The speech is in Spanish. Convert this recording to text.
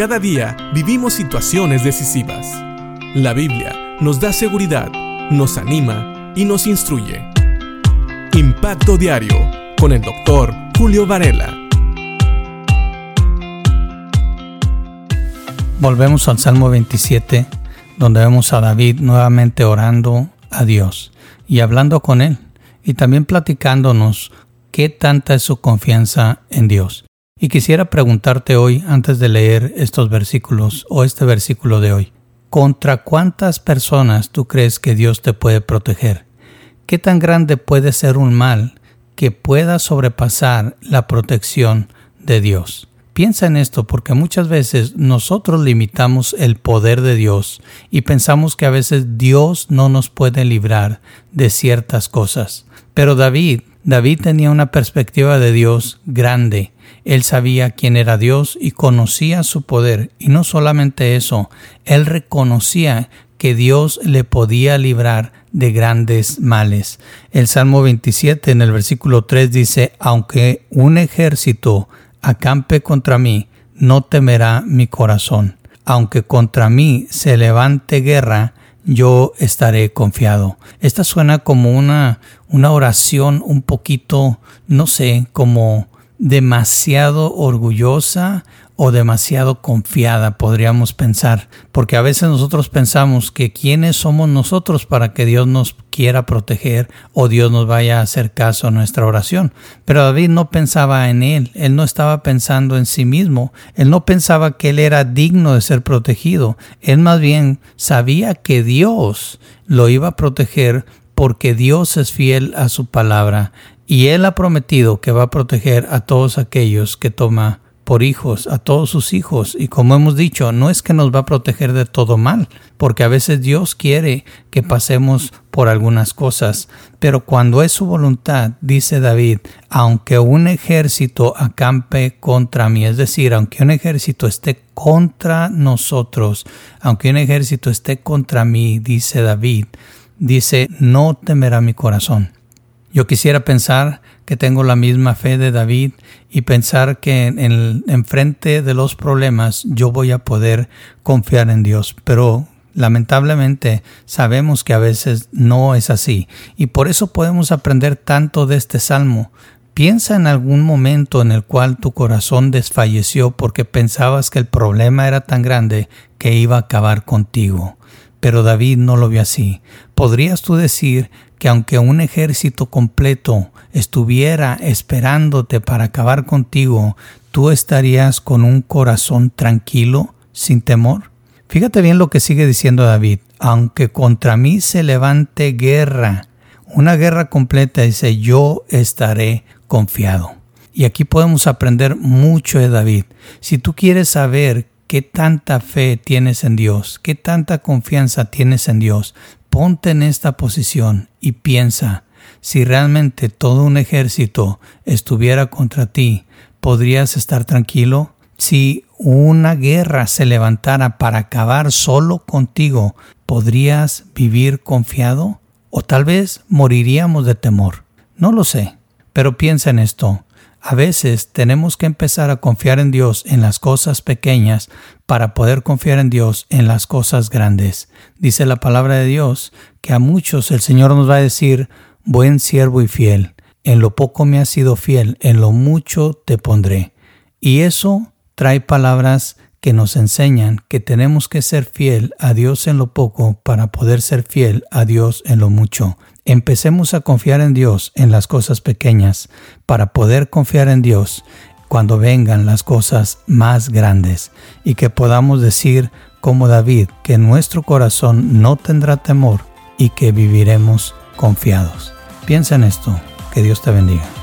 Cada día vivimos situaciones decisivas. La Biblia nos da seguridad, nos anima y nos instruye. Impacto Diario con el doctor Julio Varela. Volvemos al Salmo 27, donde vemos a David nuevamente orando a Dios y hablando con él, y también platicándonos qué tanta es su confianza en Dios. Y quisiera preguntarte hoy, antes de leer estos versículos o este versículo de hoy, ¿contra cuántas personas tú crees que Dios te puede proteger? ¿Qué tan grande puede ser un mal que pueda sobrepasar la protección de Dios? Piensa en esto porque muchas veces nosotros limitamos el poder de Dios y pensamos que a veces Dios no nos puede librar de ciertas cosas. Pero David, David tenía una perspectiva de Dios grande. Él sabía quién era Dios y conocía su poder. Y no solamente eso, él reconocía que Dios le podía librar de grandes males. El Salmo 27 en el versículo 3 dice, aunque un ejército acampe contra mí, no temerá mi corazón. Aunque contra mí se levante guerra, yo estaré confiado. Esta suena como una, una oración un poquito, no sé, como demasiado orgullosa o demasiado confiada, podríamos pensar, porque a veces nosotros pensamos que quiénes somos nosotros para que Dios nos quiera proteger o Dios nos vaya a hacer caso a nuestra oración. Pero David no pensaba en él, él no estaba pensando en sí mismo, él no pensaba que él era digno de ser protegido, él más bien sabía que Dios lo iba a proteger porque Dios es fiel a su palabra y Él ha prometido que va a proteger a todos aquellos que toma por hijos, a todos sus hijos. Y como hemos dicho, no es que nos va a proteger de todo mal, porque a veces Dios quiere que pasemos por algunas cosas. Pero cuando es su voluntad, dice David, aunque un ejército acampe contra mí, es decir, aunque un ejército esté contra nosotros, aunque un ejército esté contra mí, dice David, dice, no temerá mi corazón. Yo quisiera pensar que tengo la misma fe de David y pensar que en, en, frente de los problemas yo voy a poder confiar en Dios, pero lamentablemente sabemos que a veces no es así y por eso podemos aprender tanto de este salmo. Piensa en algún momento en el cual tu corazón desfalleció porque pensabas que el problema era tan grande que iba a acabar contigo. Pero David no lo vio así. ¿Podrías tú decir que aunque un ejército completo estuviera esperándote para acabar contigo, tú estarías con un corazón tranquilo, sin temor? Fíjate bien lo que sigue diciendo David. Aunque contra mí se levante guerra, una guerra completa, dice, yo estaré confiado. Y aquí podemos aprender mucho de David. Si tú quieres saber qué tanta fe tienes en Dios, qué tanta confianza tienes en Dios, ponte en esta posición y piensa, si realmente todo un ejército estuviera contra ti, ¿podrías estar tranquilo? Si una guerra se levantara para acabar solo contigo, ¿podrías vivir confiado? ¿O tal vez moriríamos de temor? No lo sé, pero piensa en esto. A veces tenemos que empezar a confiar en Dios en las cosas pequeñas para poder confiar en Dios en las cosas grandes. Dice la palabra de Dios que a muchos el Señor nos va a decir, buen siervo y fiel, en lo poco me has sido fiel, en lo mucho te pondré. Y eso trae palabras que nos enseñan que tenemos que ser fiel a Dios en lo poco para poder ser fiel a Dios en lo mucho. Empecemos a confiar en Dios en las cosas pequeñas para poder confiar en Dios cuando vengan las cosas más grandes y que podamos decir como David que nuestro corazón no tendrá temor y que viviremos confiados. Piensa en esto. Que Dios te bendiga.